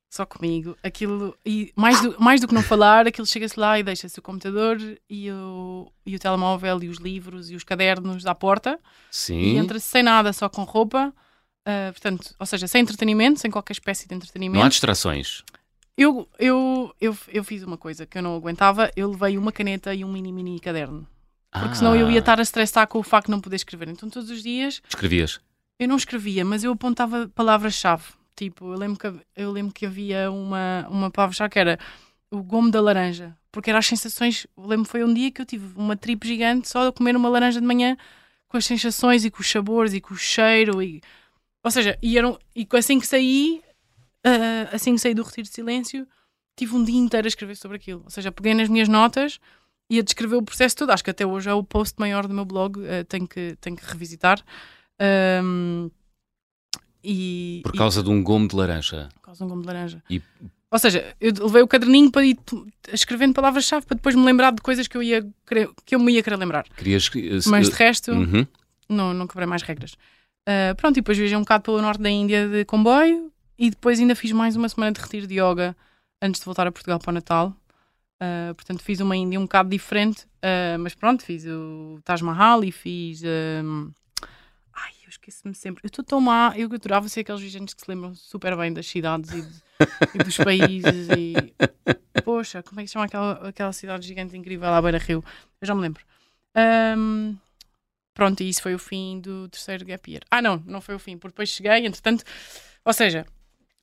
Só comigo. Aquilo, e mais do, mais do que não falar, aquilo chega-se lá e deixa-se o computador e o, e o telemóvel e os livros e os cadernos à porta e Sim. entra-se sem nada, só com roupa. Ah, portanto, ou seja, sem entretenimento, sem qualquer espécie de Não há entretenimento. distrações. Eu, eu, eu, eu fiz uma coisa que eu não aguentava. Eu levei uma caneta e um mini mini caderno. porque senão eu ia Ah, estar a estressar com o facto de não poder escrever. Então todos os dias Escrevias. eu não escrevia, mas eu apontava palavras-chave. Tipo, eu lembro que, eu lembro que havia uma, uma palavra-chave que era o gomo da laranja. Porque eram as sensações. Eu lembro que foi um dia que eu tive uma trip gigante só de comer uma laranja de manhã com as sensações e com os sabores e com o cheiro. E, ou seja, e, eram, e assim que saí, ah, assim que saí do retiro de silêncio, tive um dia inteiro a escrever sobre aquilo. Ou seja, peguei nas minhas notas e a descrever o processo todo. Acho que até hoje é o post maior do meu blog, ah, tenho, que, tenho que revisitar. Ahm, e, Por e- causa de um gomo de laranja. por causa de um gomo de laranja. E- Ou seja, eu levei o caderninho para ir escrevendo palavras-chave para depois me lembrar de coisas que eu, ia querer- que eu me ia querer lembrar. Querias. eh, Mas de resto, Uhum. não, não quebrei mais regras. Ah, pronto, e depois viajei um bocado pelo norte da Índia de comboio e depois ainda fiz mais uma semana de retiro de yoga antes de voltar a Portugal para o Natal. Ah, portanto, fiz uma Índia um bocado diferente, ah, mas pronto, fiz o Taj Mahal e fiz. ahm, Ai, eu esqueço-me sempre. Eu estou tão má, eu adorava ser aqueles viajantes que se lembram super bem das cidades e, de- e dos países. E... Poxa, como é que se chama aquela, aquela cidade gigante incrível à Beira Rio? Eu já me lembro. Ahm, Pronto, e isso foi o fim do terceiro gap year. Ah, não, não foi o fim, porque depois cheguei, entretanto, ou seja,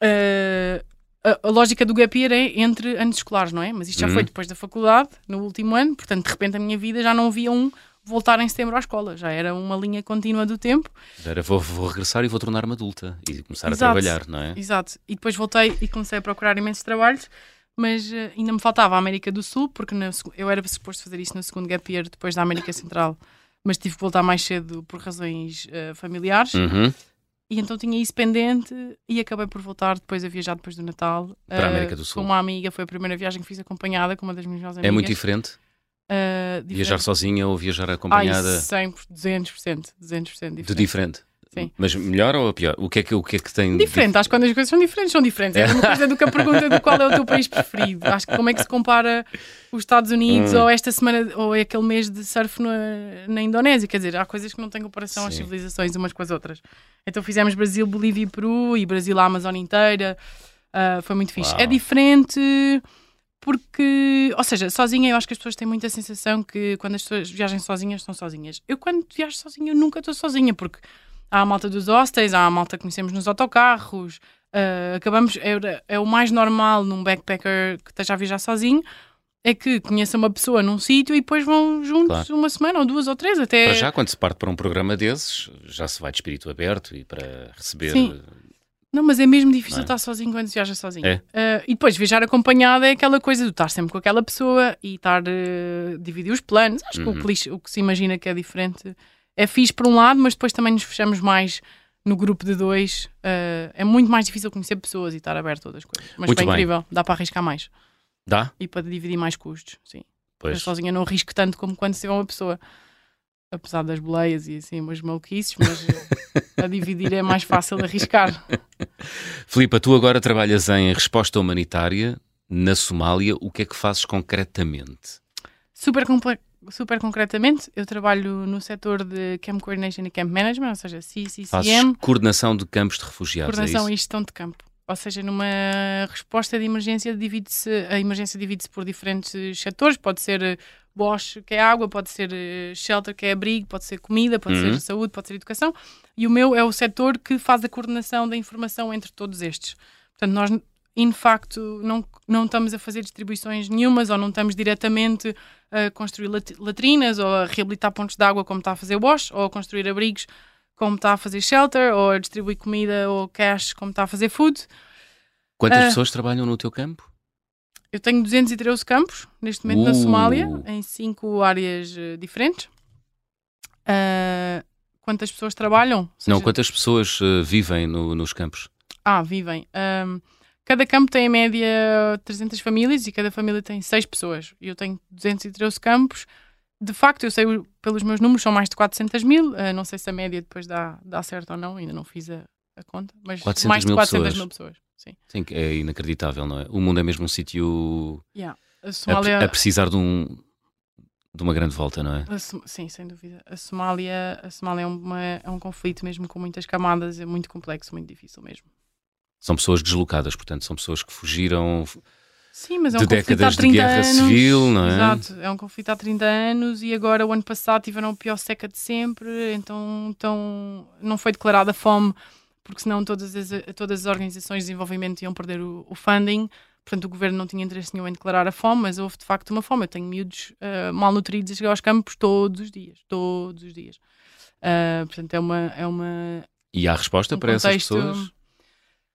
eh, a, a lógica do gap year é entre anos escolares, não é? Mas isto já Uhum. foi depois da faculdade, no último ano, portanto, de repente a minha vida já não havia um voltar em setembro à escola, já era uma linha contínua do tempo. Era, vou, vou regressar e vou tornar-me adulta e começar Exato. a trabalhar, não é? Exato. E depois voltei e comecei a procurar imensos trabalhos, mas eh, ainda me faltava a América do Sul, porque segu- eu era suposto fazer isso no segundo gap year, depois da América Central, mas tive que voltar mais cedo por razões eh, familiares. Uhum. E então tinha isso pendente e acabei por voltar depois a viajar depois do Natal. Para a América do Sul. Com uma amiga, foi a primeira viagem que fiz acompanhada com uma das minhas melhores amigas. É muito diferente viajar diferente. sozinha ou viajar Ai, acompanhada 100%, 200%, 200% de diferente. Sim. Mas melhor ou pior? O que é que, o que, é que tem. Diferente, acho que quando as coisas são diferentes, são diferentes. É a mesma coisa do que a pergunta de qual é o teu país preferido. Acho que como é que se compara os Estados Unidos Hum. ou esta semana ou é aquele mês de surf na, na Indonésia. Quer dizer, há coisas que não têm comparação às Sim. civilizações umas com as outras. Então fizemos Brasil, Bolívia e Peru e Brasil, a Amazônia inteira. Ah, foi muito fixe. Uau. É diferente porque, ou seja, sozinha eu acho que as pessoas têm muita sensação que quando as pessoas viajam sozinhas, estão sozinhas. Eu quando viajo sozinha, eu nunca estou sozinha, porque há a malta dos hostels, há a malta que conhecemos nos autocarros, ah, acabamos, é, é o mais normal num backpacker que esteja a viajar sozinho, é que conheça uma pessoa num sítio e depois vão juntos Claro. uma semana ou duas ou três até. Para já, quando se parte para um programa desses, já se vai de espírito aberto e para receber. Sim. Não, mas é mesmo difícil é? estar sozinho quando se viaja sozinho. É? Ah, e depois viajar acompanhada é aquela coisa de estar sempre com aquela pessoa e estar a dividir os planos. Acho que Uhum. o clichê- o que se imagina que é diferente é fixe por um lado, mas depois também nos fechamos mais no grupo de dois. Ah, é muito mais difícil conhecer pessoas e estar aberto a outras coisas. Mas Muito foi bem. incrível, dá para arriscar mais Dá? e para dividir mais custos. Sim. Eu Pois. sozinha não arrisco tanto como quando se tiver uma pessoa. Apesar das boleias e assim, umas maluquices, mas a dividir é mais fácil de arriscar. Filipa, tu agora trabalhas em resposta humanitária na Somália. O que é que fazes concretamente? Super, comple- super concretamente, eu trabalho no setor de Camp Coordination e Camp Management, ou seja, Fazes CCCM, coordenação de campos de refugiados. coordenação é e gestão de campo. Ou seja, numa resposta de emergência, divide-se, a emergência divide-se por diferentes setores, pode ser eh, WASH, que é água, pode ser eh, shelter, que é abrigo, pode ser comida, pode Uhum. ser saúde, pode ser educação. E o meu é o setor que faz a coordenação da informação entre todos estes. Portanto, nós, in facto, não, não estamos a fazer distribuições nenhumas ou não estamos diretamente a construir lat- latrinas ou a reabilitar pontos de água como está a fazer o WASH ou a construir abrigos como está a fazer shelter ou a distribuir comida ou cash como está a fazer food. Quantas Ah. pessoas trabalham no teu campo? Eu tenho 213 campos neste momento na Uh. Somália, em cinco áreas eh, diferentes. Ah, quantas pessoas trabalham? Ou Não, seja, quantas pessoas eh, vivem no- nos campos? Ah, vivem. Ahm, cada campo tem em média 300 famílias e cada família tem 6 pessoas. Eu tenho 213 campos. De facto, eu sei pelos meus números, são mais de 400 mil. Ah, não sei se a média depois dá, dá certo ou não, ainda não fiz a, a conta. Mas 400 mais de mil 400 pessoas. mil pessoas. Sim. Sim, é inacreditável, não é? O mundo é mesmo um sítio Yeah. A a, Somália. a precisar de, um, de uma grande volta, não é? A Sim, sem dúvida. A Somália, a Somália é, uma- é um conflito mesmo com muitas camadas, é muito complexo, muito difícil mesmo. São pessoas deslocadas, portanto, são pessoas que fugiram. Sim, mas é um de conflito há décadas de 30 guerra anos. civil, não é? Exato, é um conflito há 30 anos e agora o ano passado tiveram a pior seca de sempre, então, então não foi declarada fome, porque senão todas as, todas as organizações de desenvolvimento iam perder o, o funding. Portanto, o governo não tinha interesse nenhum em declarar a fome, mas houve de facto uma fome. Eu tenho miúdos uh, malnutridos a chegar aos campos todos os dias, todos os dias. Uh, portanto, é uma, é uma. E há resposta um para essas contexto- pessoas?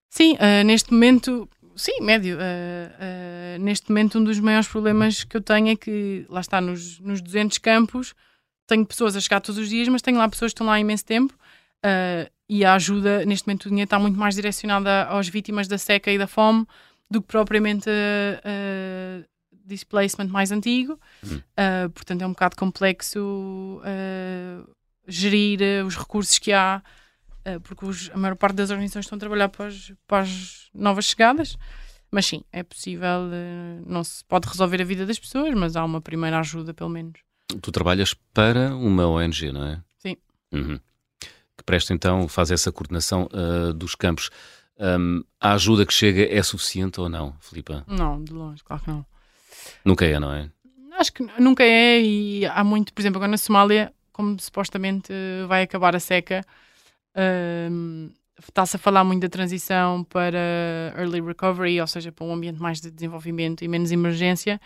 Sim, uh, neste momento, sim, médio. uh, uh, neste momento, um dos maiores problemas que eu tenho é que, lá está, nos, nos 200 campos, tenho pessoas a chegar todos os dias, mas tenho lá pessoas que estão lá há imenso tempo. e a ajuda, neste momento, o dinheiro está muito mais direcionada às vítimas da seca e da fome do que propriamente a, displacement mais antigo. Hum. Portanto, é um bocado complexo gerir os recursos que há, porque os- a maior parte das organizações estão a trabalhar para as, para as novas chegadas. Mas sim, é possível, uh, não se pode resolver a vida das pessoas, mas há uma primeira ajuda, pelo menos. Tu trabalhas para uma ONG, não é? Sim. Uhum. Que presta então, faz essa coordenação ah, dos campos. Ahm, a ajuda que chega é suficiente ou não, Filipa? Não, de longe, claro que não. Nunca é, não é? Acho que nunca é e há muito, por exemplo, agora na Somália, como supostamente eh, vai acabar a seca, está-se a falar muito da transição para early recovery, ou seja, para um ambiente mais de desenvolvimento e menos emergência,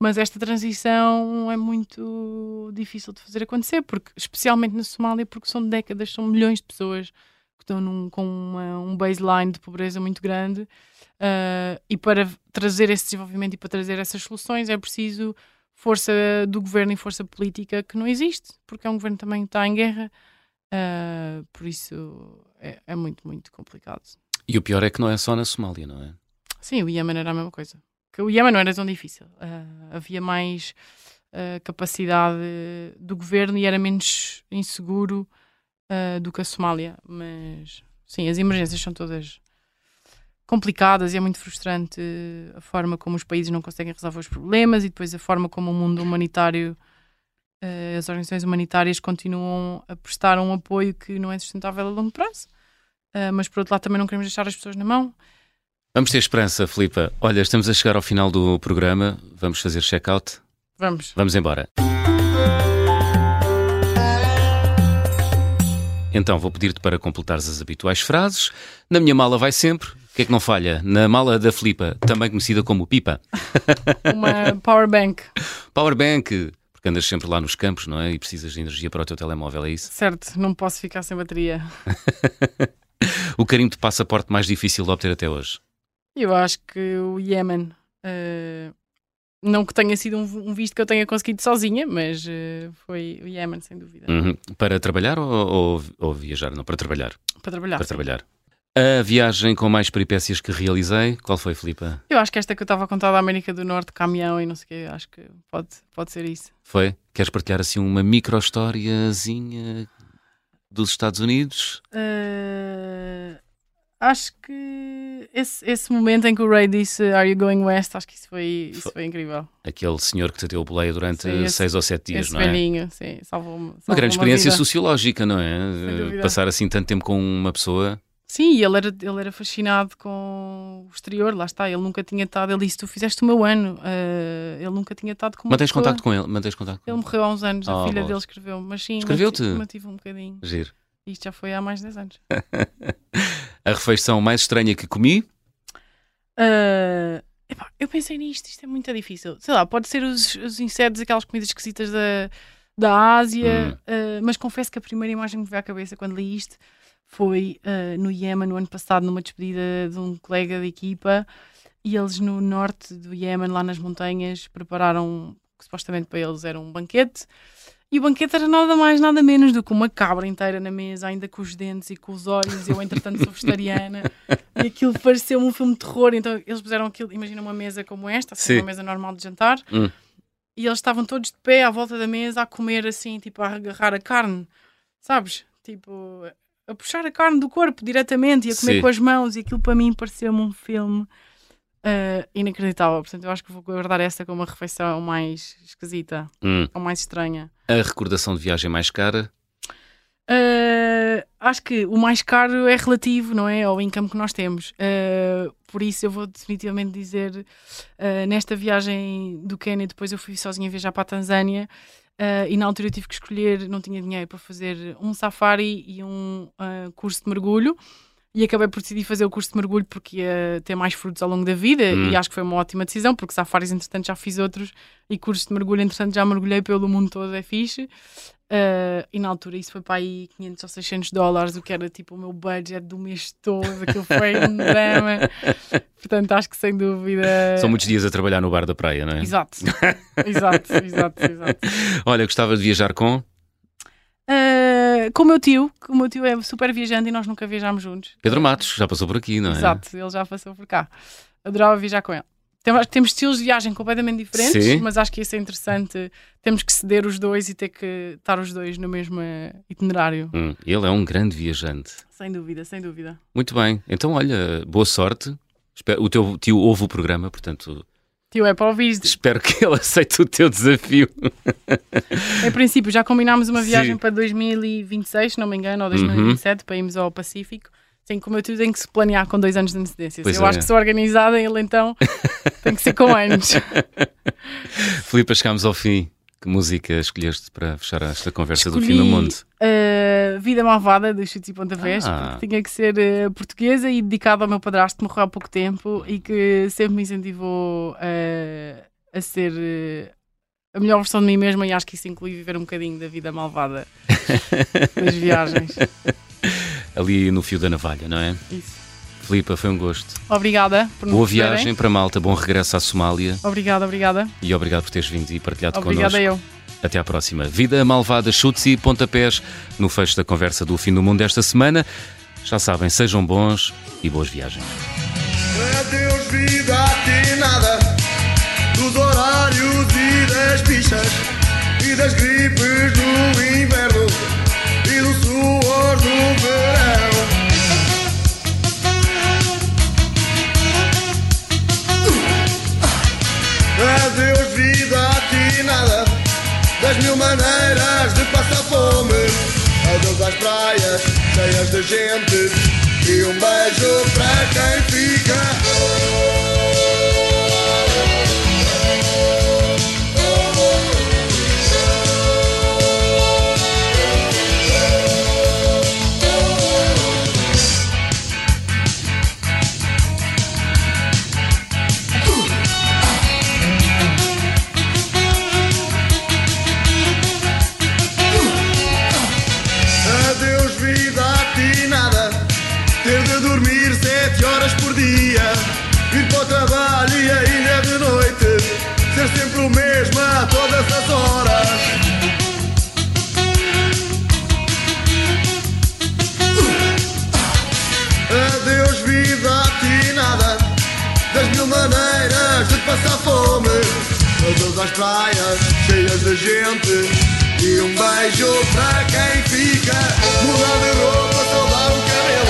mas esta transição é muito difícil de fazer acontecer, porque, especialmente na Somália, porque são décadas, são milhões de pessoas que estão num- com uma- um baseline de pobreza muito grande. Uh, e para trazer esse desenvolvimento e para trazer essas soluções é preciso força do governo e força política que não existe, porque é um governo que também está em guerra. Uh, por isso é, é muito, muito complicado. E o pior é que não é só na Somália, não é? Sim, o Iémen era a mesma coisa. Que o Iémen não era tão difícil. Uh, havia mais uh, capacidade do governo e era menos inseguro do que a Somália. Mas sim, as emergências são todas complicadas e é muito frustrante a forma como os países não conseguem resolver os problemas e depois a forma como o mundo humanitário, as organizações humanitárias continuam a prestar um apoio que não é sustentável a longo prazo. Uh, mas por outro lado também não queremos deixar as pessoas na mão. Vamos ter esperança, Filipa. Olha, estamos a chegar ao final do programa. Vamos fazer check-out. Vamos. Vamos embora. Então, vou pedir-te para completares as habituais frases. Na minha mala vai sempre. O que é que não falha? Na mala da Filipa, também conhecida como Pipa. Uma power bank, Powerbank, porque andas sempre lá nos campos, não é? E precisas de energia para o teu telemóvel, é isso? certo, não posso ficar sem bateria. O carimbo de passaporte mais difícil de obter até hoje. Eu acho que o Iémen, eh, não que tenha sido um, visto que eu tenha conseguido sozinha, mas eh, foi o Iémen, sem dúvida, Uhum. Para trabalhar ou, ou- ou viajar? Não, para trabalhar. para trabalhar. para sim. trabalhar. A viagem com mais peripécias que realizei, qual foi, Filipa? Eu acho que esta que eu estava a contar da América do Norte, caminhão e não sei o quê, acho que pode, pode ser isso. Foi? Queres partilhar assim uma micro-historiazinha dos Estados Unidos? Eh, acho que esse, esse momento em que o Ray disse Are you going west? Acho que isso foi, isso Foi. foi incrível. Aquele senhor que te deu boleia durante Sim, esse- seis ou sete dias, não é? velhinho, sim, salvou-me. Uma salvou grande experiência vida. sociológica, não é? Eh. Passar assim tanto tempo com uma pessoa. Sim, e ele era, ele era fascinado com o exterior, lá está. Ele nunca tinha estado. Ele disse: Tu fizeste o meu ano. eh, ele nunca tinha estado com Mantens contacto com ele? Mantens contacto Ele morreu há uns anos, Ah, a filha boa. dele escreveu. Mas sim, Escreveu-te? mantive, um bocadinho. Giro. Isto já foi há mais de 10 anos. A refeição mais estranha que comi? Ah, epá, eu pensei nisto, isto é muito difícil. Sei lá, pode ser os, os insetos, aquelas comidas esquisitas da, da Ásia, Hum. ah, mas confesso que a primeira imagem que me veio à cabeça quando li isto foi ah, no Iémen, no ano passado, numa despedida de um colega de equipa, e eles no norte do Iémen, lá nas montanhas, prepararam, que supostamente para eles era um banquete. E o banquete era nada mais, nada menos do que uma cabra inteira na mesa, ainda com os dentes e com os olhos. Eu, entretanto, sou vegetariana. E aquilo pareceu um filme de terror. Então, eles puseram aquilo, imagina uma mesa como esta, assim, Sim. uma mesa normal de jantar. Hum. E eles estavam todos de pé à volta da mesa a comer assim, tipo, a agarrar a carne, sabes? Tipo, a puxar a carne do corpo diretamente e a comer Sim. com as mãos. E aquilo para mim pareceu-me um filme ah, inacreditável. Portanto, eu acho que vou guardar esta como uma refeição mais esquisita Hum. ou mais estranha. A recordação de viagem mais cara? Uh, Uh, acho que o mais caro é relativo, não é? Ao income que nós temos. Uh, por isso eu vou definitivamente dizer, uh, nesta viagem do Quênia, depois eu fui sozinha viajar para a Tanzânia e na altura eu tive que escolher, não tinha dinheiro para fazer um safari e um curso de mergulho e acabei por decidir fazer o curso de mergulho porque ia ter mais frutos ao longo da vida hum. e acho que foi uma ótima decisão porque safaris entretanto já fiz outros e cursos de mergulho entretanto já mergulhei pelo mundo todo, é fixe uh, e na altura isso foi para aí 500 ou 600 dólares o que era tipo o meu budget do mês todo aquilo foi um drama portanto acho que sem dúvida São muitos dias a trabalhar no bar da praia, não é? Exato, exato, exato, exato. Olha, gostava de viajar com? Uh, com o meu tio, que o meu tio é super viajante e nós nunca viajámos juntos. Pedro Matos, já passou por aqui, não é? Exato, ele já passou por cá. Adorava viajar com ele. Temos, temos estilos de viagem completamente diferentes, Sim. mas acho que isso é interessante. Temos que ceder os dois e ter que estar os dois no mesmo itinerário. Hum, ele é um grande viajante. Sem dúvida, sem dúvida. Muito bem. Então, olha, boa sorte. O teu tio ouve o programa, portanto, Tio, é para ouvir. Espero que ele aceite o teu desafio. Em princípio, já combinámos uma viagem Sim. para 2026, se não me engano, ou 2027, uhum. para irmos ao Pacífico. Sim, como eu tudo tem que se planear com dois anos de antecedência. Pois eu é. acho que sou organizada, ele então tem que ser com anos. Filipe, chegámos ao fim. Que música escolheste para fechar esta conversa Escolhi, do fim do mundo? Uh, Vida Malvada, do Chutes e Pontapés, ah. porque tinha que ser uh, portuguesa e dedicada ao meu padrasto que morreu há pouco tempo e que sempre me incentivou uh, a ser a melhor versão de mim mesma e acho que isso inclui viver um bocadinho da vida malvada das viagens. Ali no fio da navalha, não é? Isso. Filipa, foi um gosto. Obrigada por Boa viagem para Malta, bom regresso à Somália. Obrigada, obrigada. E obrigado por teres vindo e partilhado obrigada connosco. Obrigada eu. Até à próxima. Vida malvada, chutes e pontapés no fecho da conversa do fim do mundo desta semana. Já sabem, sejam bons e boas viagens. Adeus, vida, a nada dos horários e das bichas e das gripes no inverno Adeus vida, a ti nada. Das mil maneiras de passar fome. Adeus às praias cheias de gente. E um beijo para quem fica As praias cheias de gente. E um beijo para quem fica. Mudar de roupa, saudar o cabelo.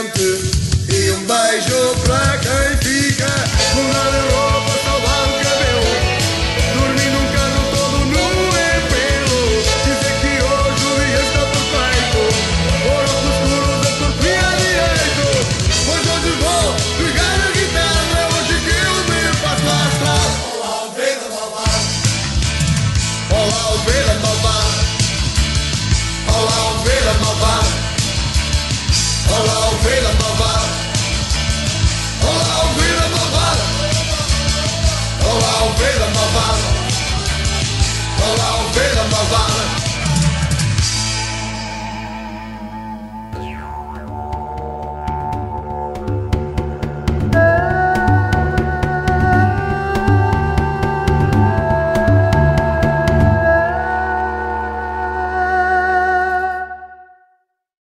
Cheias de